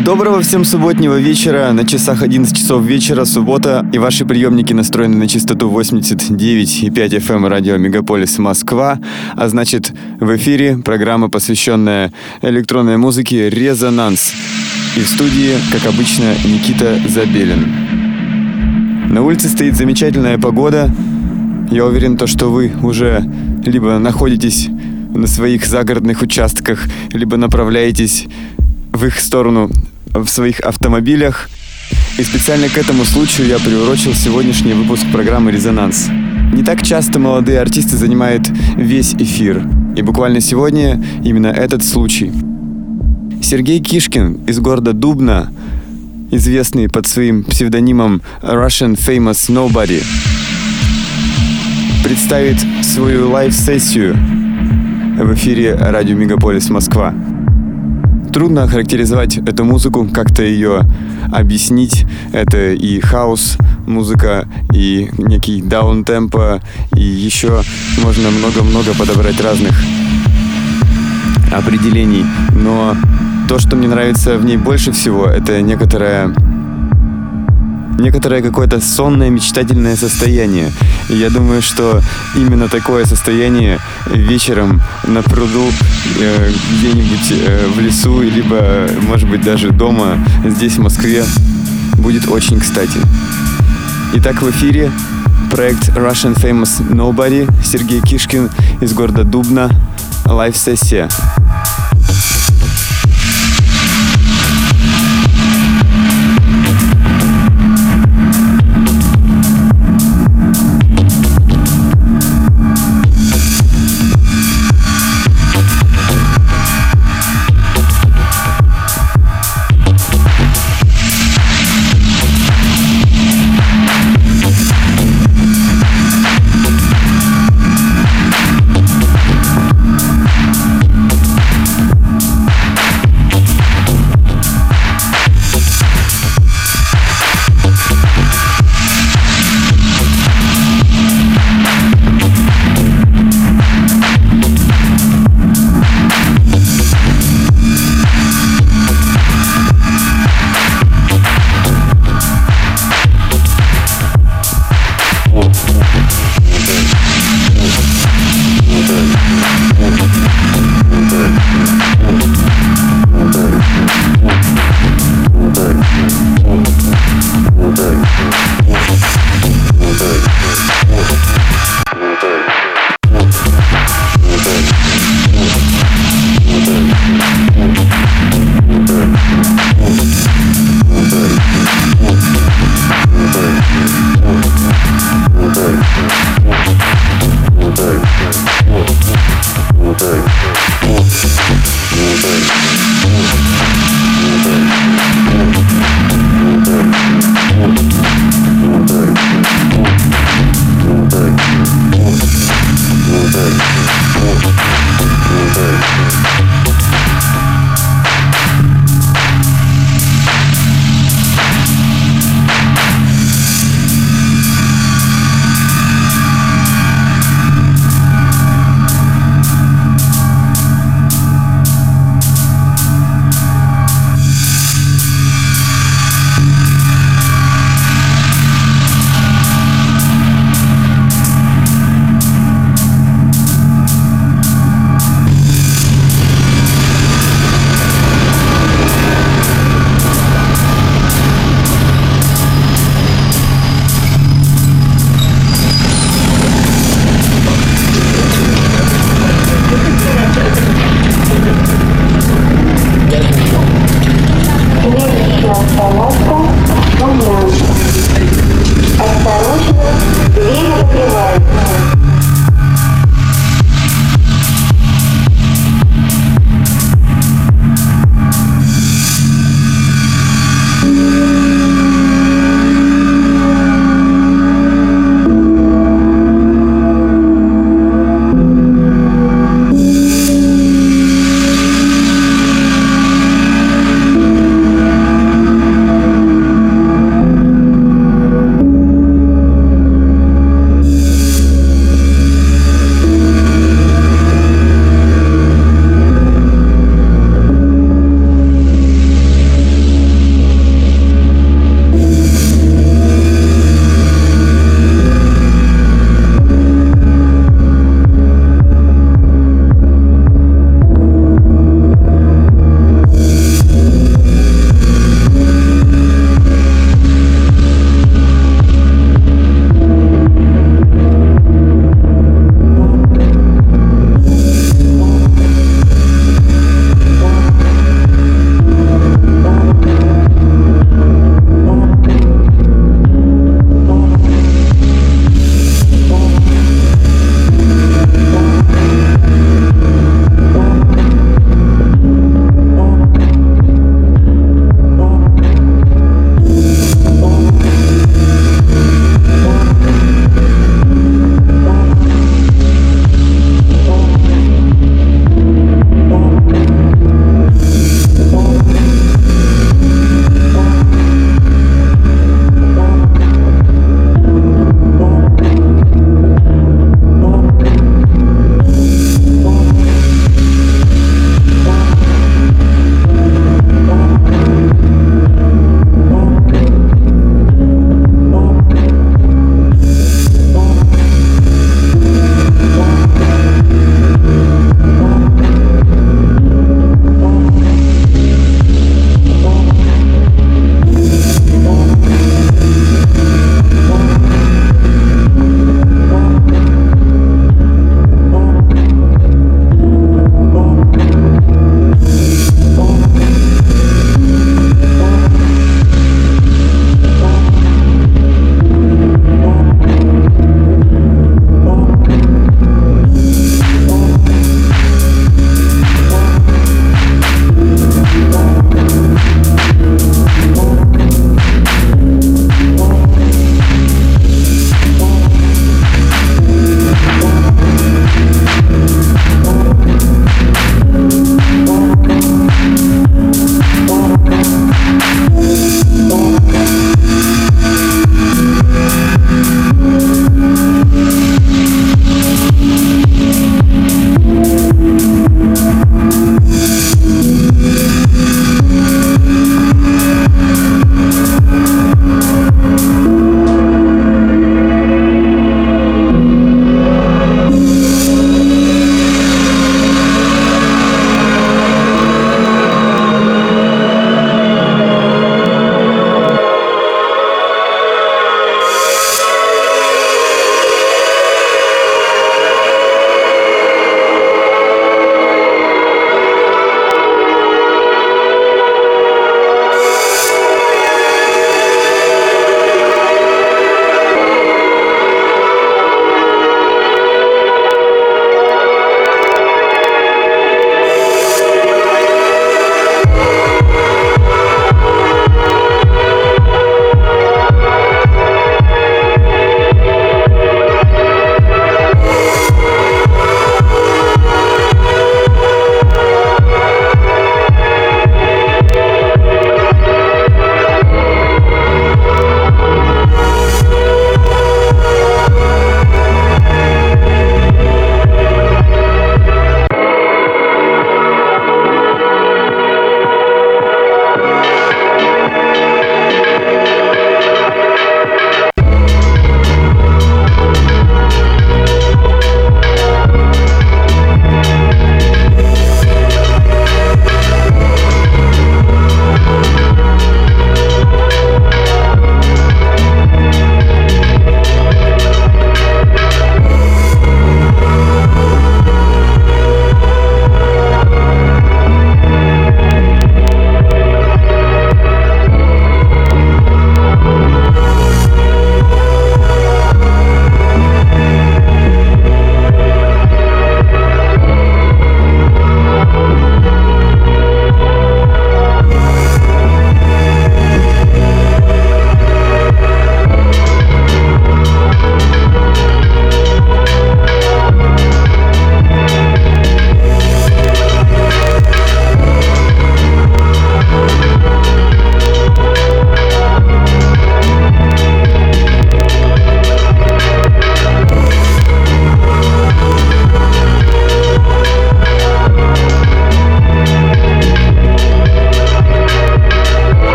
Доброго всем субботнего вечера. На часах 11 часов вечера, суббота, и ваши приемники настроены на частоту 89,5 FM радио Мегаполис Москва. А значит, в эфире программа, посвященная электронной музыке «Резонанс». И в студии, как обычно, Никита Забелин. На улице стоит замечательная погода. Я уверен, то, что вы уже либо находитесь на своих загородных участках, либо направляетесь в их сторону в своих автомобилях. И специально к этому случаю я приурочил сегодняшний выпуск программы «Резонанс». Не так часто молодые артисты занимают весь эфир. И буквально сегодня именно этот случай. Сергей Кишкин из города Дубна, известный под своим псевдонимом Russian Famous Nobody, представит свою live-сессию в эфире радио Мегаполис Москва. Трудно охарактеризовать эту музыку, как-то ее объяснить. Это и хаос музыка, и некий даун-темпо, и еще можно много-много подобрать разных определений. Но то, что мне нравится в ней больше всего, это некоторая некоторое какое-то сонное мечтательное состояние. И я думаю, что именно такое состояние вечером на пруду э, где-нибудь э, в лесу, либо, может быть, даже дома здесь, в Москве, будет очень кстати. Итак, в эфире проект Russian Famous Nobody, Сергей Кишкин из города Дубна, лайв-сессия.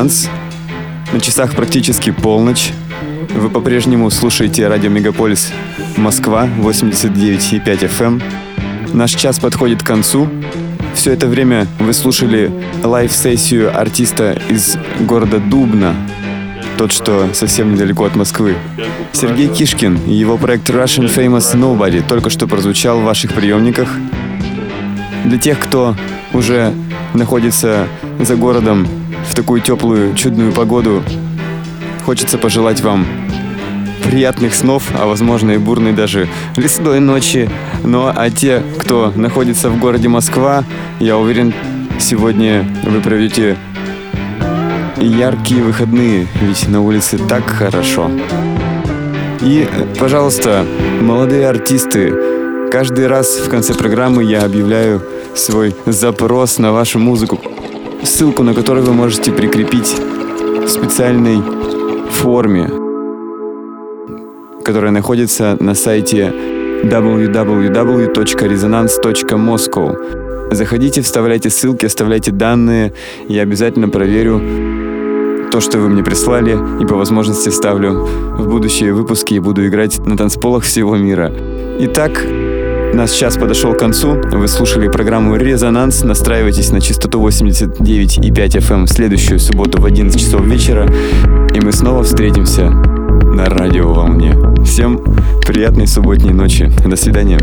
«Резонанс». На часах практически полночь. Вы по-прежнему слушаете радио «Мегаполис Москва» 89,5 FM. Эм. Наш час подходит к концу. Все это время вы слушали live-сессию артиста из города Дубна, тот, что совсем недалеко от Москвы. Сергей Кишкин и его проект Russian Famous Nobody только что прозвучал в ваших приемниках. Для тех, кто уже находится за городом в такую теплую, чудную погоду. Хочется пожелать вам приятных снов, а возможно и бурной даже лесной ночи. Ну а те, кто находится в городе Москва, я уверен, сегодня вы проведете яркие выходные, ведь на улице так хорошо. И, пожалуйста, молодые артисты, каждый раз в конце программы я объявляю свой запрос на вашу музыку, ссылку на которую вы можете прикрепить в специальной форме, которая находится на сайте www.resonance.moscow. Заходите, вставляйте ссылки, оставляйте данные, я обязательно проверю то, что вы мне прислали, и по возможности вставлю в будущие выпуски и буду играть на танцполах всего мира. Итак, Наш час подошел к концу. Вы слушали программу «Резонанс». Настраивайтесь на частоту 89,5 FM эм в следующую субботу в 11 часов вечера. И мы снова встретимся на радиоволне. Всем приятной субботней ночи. До свидания.